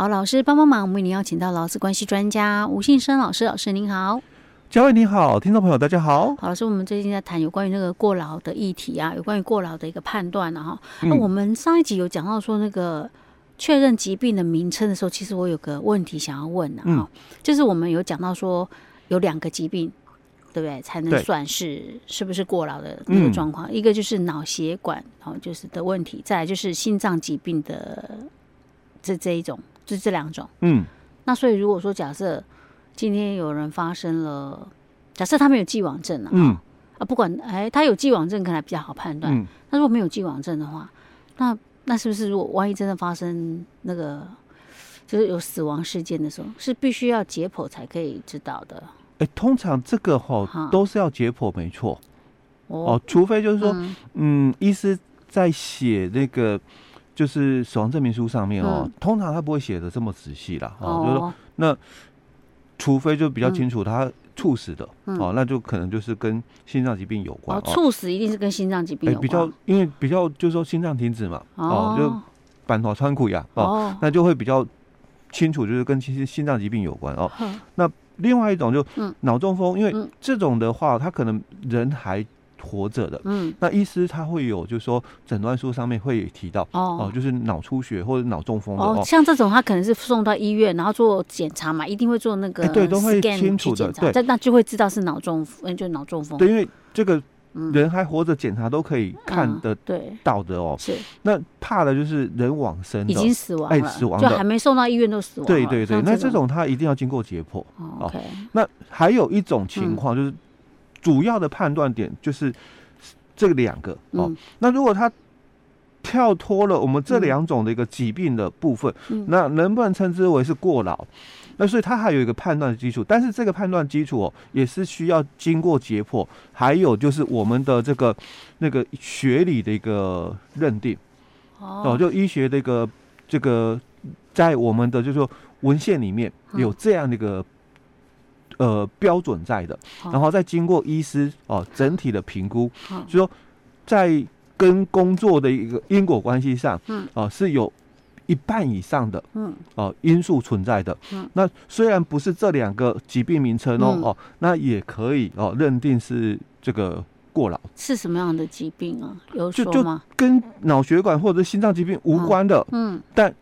好，老师帮帮忙，我们为您邀请到劳资关系专家吴信生老师，老师您好。嘉惠你好，听众朋友大家好。好，老师，我们最近在谈有关于那个过劳的议题啊，有关于过劳的一个判断啊。哈。那我们上一集有讲到说那个确认疾病的名称的时候，其实我有个问题想要问啊，哈、嗯，就是我们有讲到说有两个疾病，对不对？才能算是是不是过劳的那个状况？一个就是脑血管，然后就是的问题，再来就是心脏疾病的这这一种。是这两种，嗯，那所以如果说假设今天有人发生了，假设他没有既往症啊，嗯，啊，不管哎，他有既往症可能比较好判断，嗯，那如果没有既往症的话，那那是不是如果万一真的发生那个就是有死亡事件的时候，是必须要解剖才可以知道的？哎，通常这个哈都是要解剖，没错，哦，除非就是说，嗯，嗯，医师在写那个。就是死亡证明书上面哦，嗯、通常他不会写的这么仔细啦。哦，就是说那除非就比较清楚他猝死的，嗯、哦，那就可能就是跟心脏疾病有关。哦，猝死一定是跟心脏疾病有关。比较因为比较就是说心脏停止嘛，哦，哦就板头穿骨呀，哦，哦那就会比较清楚，就是跟其实心脏疾病有关哦。嗯、那另外一种就脑中风，因为这种的话，他可能人还。活着的，嗯，那医师他会有，就是说诊断书上面会提到，哦，哦，就是脑出血或者脑中风的哦，像这种他可能是送到医院，然后做检查嘛，一定会做那个，对，都会清楚的，对，那就会知道是脑中风，就脑中风，对，因为这个人还活着，检查都可以看得到的哦，是，那怕的就是人往生，已经死亡了，死亡就还没送到医院都死亡，对对对，那这种他一定要经过解剖，OK，那还有一种情况就是。主要的判断点就是这两个哦。嗯、那如果他跳脱了我们这两种的一个疾病的部分，嗯、那能不能称之为是过劳？那所以它还有一个判断的基础，但是这个判断基础哦，也是需要经过解剖，还有就是我们的这个那个学理的一个认定哦，哦，就医学的一个这个在我们的就是说文献里面有这样的一个。呃，标准在的，然后再经过医师哦整体的评估，就说在跟工作的一个因果关系上，嗯，哦是有一半以上的，嗯，哦因素存在的，嗯，那虽然不是这两个疾病名称哦，哦，那也可以哦认定是这个过劳。是什么样的疾病啊？有说吗？就就跟脑血管或者心脏疾病无关的，嗯，但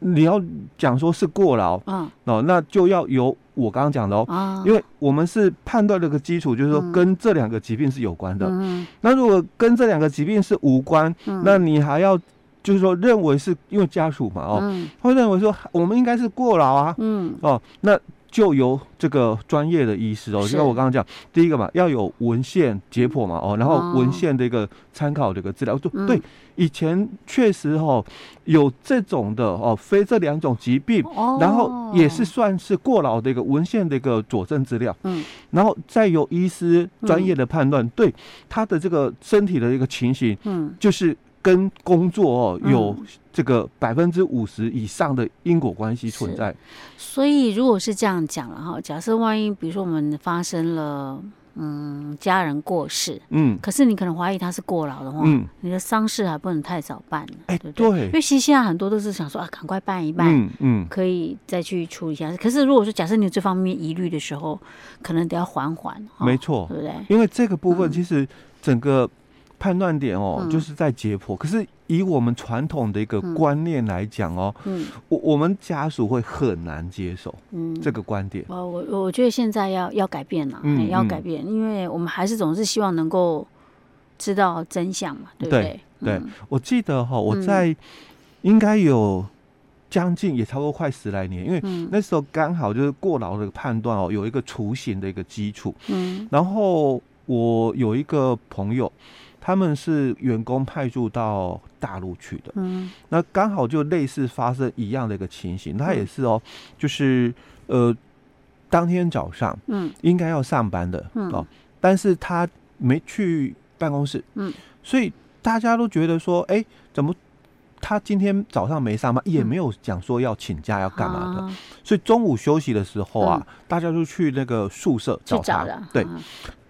你要讲说是过劳，嗯，哦，那就要由。我刚刚讲的哦，啊、因为我们是判断这个基础，就是说跟这两个疾病是有关的。嗯、那如果跟这两个疾病是无关，嗯、那你还要就是说认为是因为家属嘛哦，嗯、会认为说我们应该是过劳啊，嗯。哦那。就由这个专业的医师哦，因为我刚刚讲，第一个嘛，要有文献解剖嘛，哦，然后文献的一个参考的一个资料，就对，以前确实哦有这种的哦，非这两种疾病，然后也是算是过劳的一个文献的一个佐证资料，嗯，然后再由医师专业的判断，对他的这个身体的一个情形，嗯，就是。跟工作哦有这个百分之五十以上的因果关系存在，所以如果是这样讲了哈，假设万一比如说我们发生了嗯家人过世，嗯，可是你可能怀疑他是过劳的话，嗯，你的丧事还不能太早办，哎，对不对？因为其实现在很多都是想说啊，赶快办一办，嗯嗯，可以再去处理一下。可是如果说假设你有这方面疑虑的时候，可能得要缓缓，没错，对不对？因为这个部分其实整个。判断点哦，嗯、就是在解剖。可是以我们传统的一个观念来讲哦，嗯，我我们家属会很难接受嗯。这个观点。哦，我我觉得现在要要改变了，嗯，要改变，因为我们还是总是希望能够知道真相嘛，对不对？对，嗯、我记得哈，我在应该有将近也差不多快十来年，因为那时候刚好就是过劳的判断哦，有一个雏形的一个基础，嗯，然后我有一个朋友。他们是员工派驻到大陆去的，嗯，那刚好就类似发生一样的一个情形，他也是哦，就是呃，当天早上，嗯，应该要上班的，嗯，哦，但是他没去办公室，嗯，所以大家都觉得说，哎，怎么他今天早上没上班，也没有讲说要请假要干嘛的，所以中午休息的时候啊，大家就去那个宿舍找他，对。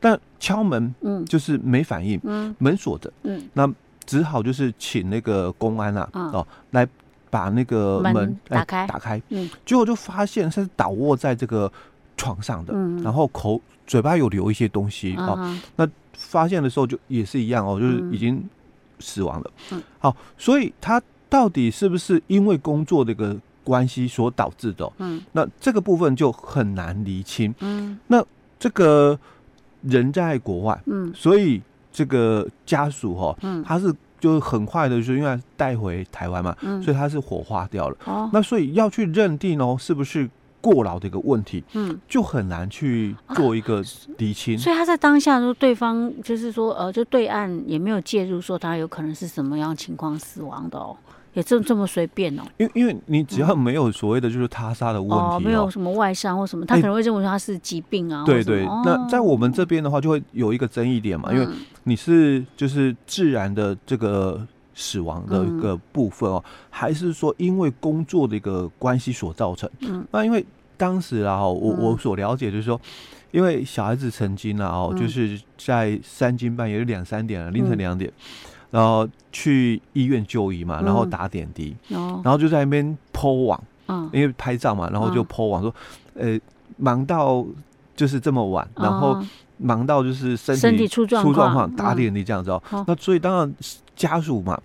但敲门，嗯，就是没反应，嗯，门锁着，嗯，那只好就是请那个公安啊，哦，来把那个门打开，打开，嗯，结果就发现他是倒卧在这个床上的，嗯，然后口嘴巴有流一些东西啊，那发现的时候就也是一样哦，就是已经死亡了，嗯，好，所以他到底是不是因为工作这个关系所导致的？嗯，那这个部分就很难厘清，嗯，那这个人在国外，嗯，所以这个家属哈，嗯，他是。就很快的，就是因为带回台湾嘛，嗯，所以他是火化掉了。哦，那所以要去认定哦，是不是过劳的一个问题，嗯，就很难去做一个厘清。啊，所以他在当下说，对方就是说，呃，就对岸也没有介入，说他有可能是什么样情况死亡的哦。也这这么随便哦？因为因为你只要没有所谓的就是他杀的问题，哦，没有什么外伤或什么，他可能会认为他是疾病啊。对对，那在我们这边的话，就会有一个争议点嘛，因为你是就是自然的这个死亡的一个部分哦，还是说因为工作的一个关系所造成？嗯，那因为当时啊，我我所了解就是说，因为小孩子曾经啊，哦，就是在三更半夜两三点了凌晨两点。然后去医院就医嘛，然后打点滴，然后就在那边 po 网，因为拍照嘛，然后就 po 网说，呃，忙到就是这么晚，然后忙到就是身体身体出状况，打点滴这样子哦。那所以当然家属嘛，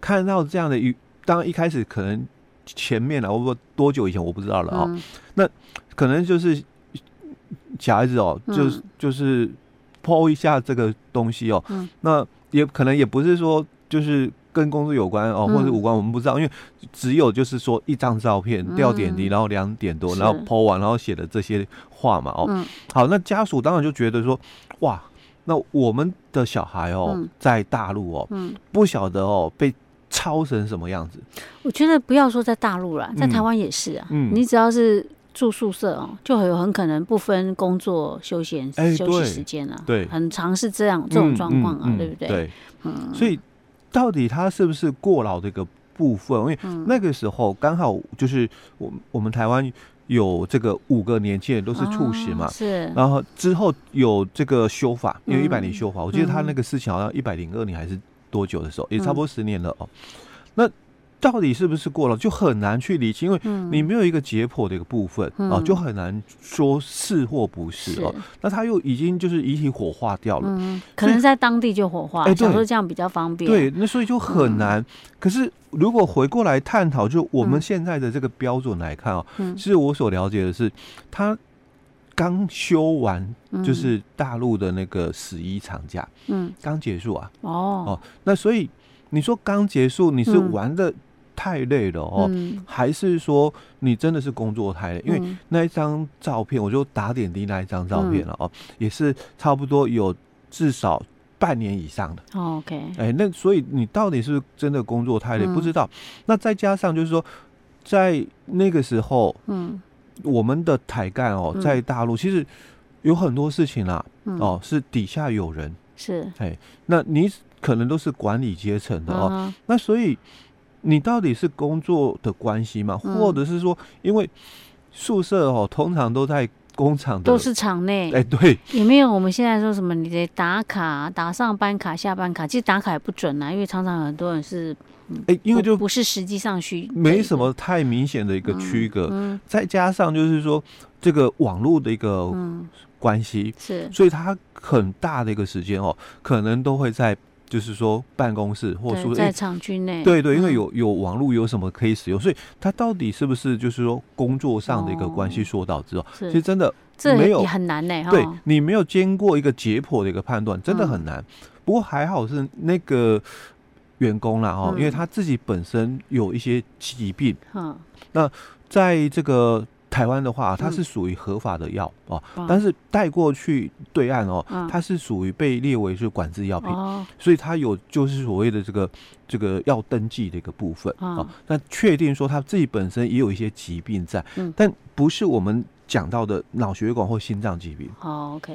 看到这样的一，当然一开始可能前面了，我不多久以前我不知道了哦。那可能就是小孩子哦，就是就是 po 一下这个东西哦，那。也可能也不是说就是跟工作有关哦，或者无关，我们不知道，因为只有就是说一张照片掉点滴，然后两点多，然后 po 完，然后写的这些话嘛哦。好，那家属当然就觉得说，哇，那我们的小孩哦，在大陆哦，不晓得哦被操成什么样子。我觉得不要说在大陆了，在台湾也是啊。嗯，你只要是。住宿舍哦，就很有很可能不分工作休闲休息时间啊，对，很常是这样这种状况啊，对不对？对，嗯，所以到底他是不是过劳的一个部分？因为那个时候刚好就是我我们台湾有这个五个年轻人都是猝死嘛，是，然后之后有这个修法，因为一百年修法，我记得他那个事情好像一百零二年还是多久的时候，也差不多十年了哦，那。到底是不是过劳，就很难去理清，因为你没有一个解剖的一个部分啊、就很难说是或不是，是。哦。那他又已经就是遗体火化掉了，嗯、可能在当地就火化，哎，想说这样比较方便。对，那所以就很难。嗯、可是如果回过来探讨，就我们现在的这个标准来看啊、哦，嗯，其实我所了解的是，他刚休完就是大陆的那个十一长假，嗯，刚结束啊，哦。哦，那所以你说刚结束，你是玩的。太累了哦，嗯、还是说你真的是工作太累？嗯、因为那一张照片，我就打点滴那一张照片了哦，嗯、也是差不多有至少半年以上的。哦、OK，哎，那所以你到底是不是真的工作太累？嗯、不知道。那再加上就是说，在那个时候，嗯，我们的台干哦，在大陆其实有很多事情啦，嗯、哦，是底下有人是哎，那你可能都是管理阶层的哦，嗯、那所以。你到底是工作的关系吗？或者是说，因为宿舍哦，通常都在工厂的，都是厂内。哎，对，也没有我们现在说什么，你得打卡，打上班卡、下班卡，其实打卡也不准啊，因为常常很多人是，哎，因为就不是实际上需，没什么太明显的一个区隔。再加上就是说，这个网络的一个关系是，所以它很大的一个时间哦，可能都会在。就是说，办公室或者说在厂区内，对对，因为有有网络，有什么可以使用，所以它到底是不是就是说工作上的一个关系所导致哦？其实真的没有很难呢。对，你没有经过一个解剖的一个判断，真的很难。不过还好是那个员工啦哈，因为他自己本身有一些疾病，嗯那在这个。台湾的话，它是属于合法的药哦，但是带过去对岸哦，它是属于被列为是管制药品，所以它有就是所谓的这个这个要登记的一个部分啊。那确定说他自己本身也有一些疾病在，但不是我们讲到的脑血管或心脏疾病。好，OK。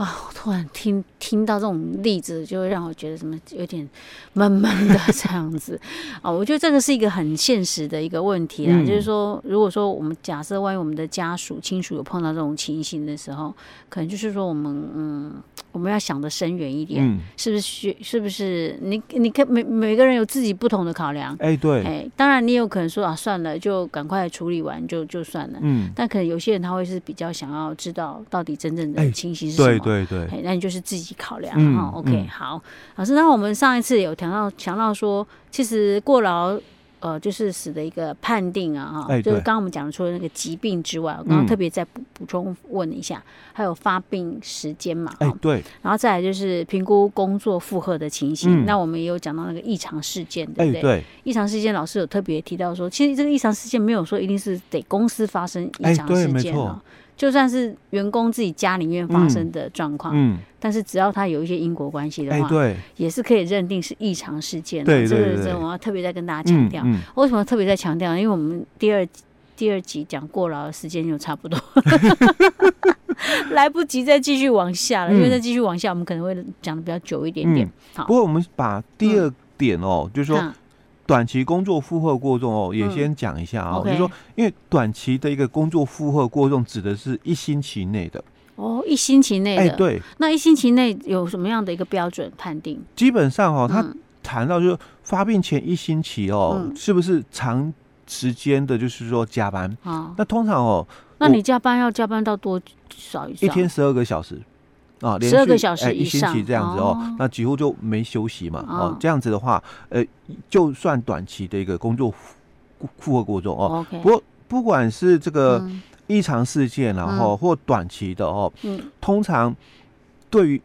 啊！我突然听听到这种例子，就会让我觉得什么有点闷闷的 这样子啊！我觉得这个是一个很现实的一个问题啦，嗯、就是说，如果说我们假设万一我们的家属亲属有碰到这种情形的时候，可能就是说我们嗯，我们要想的深远一点，嗯、是不是需？是不是你？你看每每个人有自己不同的考量。哎，对，哎，当然你有可能说啊，算了，就赶快处理完就就算了。嗯，但可能有些人他会是比较想要知道到底真正的清晰是什么。对对对，哎，那你就是自己考量哈。OK，好，老师，那我们上一次有谈到强调说，其实过劳。呃，就是死的一个判定啊，哈、欸，就是刚刚我们讲的除了那个疾病之外，我刚刚特别再补补充问一下，嗯、还有发病时间嘛，哎、欸，对，然后再来就是评估工作负荷的情形，嗯、那我们也有讲到那个异常事件，对不对？异、欸、常事件，老师有特别提到说，其实这个异常事件没有说一定是得公司发生异常事件啊。欸就算是员工自己家里面发生的状况，嗯，但是只要他有一些因果关系的话，对，也是可以认定是异常事件。对，这个这我要特别再跟大家强调。为什么特别再强调？因为我们第二第二集讲过劳的时间就差不多，来不及再继续往下了。因为再继续往下，我们可能会讲的比较久一点点。好，不过我们把第二点哦，就是说。短期工作负荷过重哦，也先讲一下啊，就是说，因为短期的一个工作负荷过重，指的是一星期内的哦，一星期内的，哎，对，那一星期内有什么样的一个标准判定？基本上哦，他谈到就是发病前一星期哦，是不是长时间的，就是说加班啊？那通常哦，那你加班要加班到多少？一天十二个小时。啊，连续哎一星期这样子哦，那几乎就没休息嘛。哦，这样子的话，呃，就算短期的一个工作负荷过重哦。不过不管是这个异常事件，然后或短期的哦，通常对于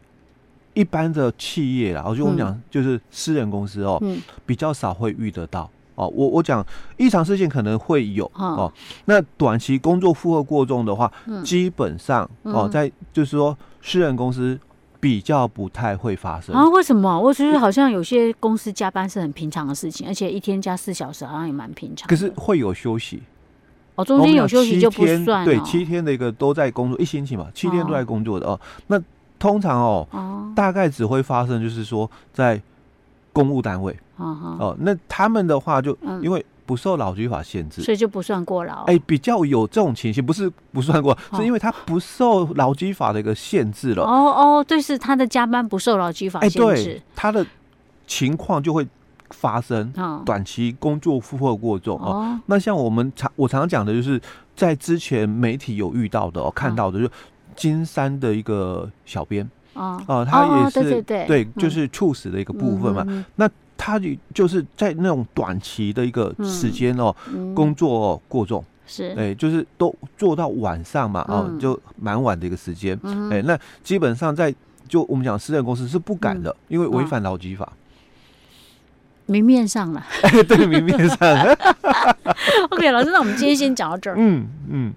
一般的企业，然后就我们讲就是私人公司哦，比较少会遇得到哦。我我讲异常事件可能会有哦，那短期工作负荷过重的话，基本上哦，在就是说。私人公司比较不太会发生啊？为什么？我觉得好像有些公司加班是很平常的事情，而且一天加四小时好像也蛮平常。可是会有休息哦，中间有休息就不算。对，七天的一个都在工作一星期嘛，七天都在工作的哦。那通常哦，大概只会发生就是说在公务单位哦，那他们的话就因为。不受劳基法限制，所以就不算过劳。哎，比较有这种情形，不是不算过，是因为他不受劳基法的一个限制了。哦哦，对，是他的加班不受劳基法限制，对，他的情况就会发生短期工作负荷过重哦。那像我们常我常常讲的就是，在之前媒体有遇到的哦，看到的就金山的一个小编。哦，他也是对，就是猝死的一个部分嘛。那他就就是在那种短期的一个时间哦，工作过重。是，哎，就是都做到晚上嘛，哦，就蛮晚的一个时间，哎，那基本上在就我们讲私人公司是不敢的，因为违反劳基法。明面上了，对，明面上。OK，老师，那我们今天先讲到这儿。嗯嗯。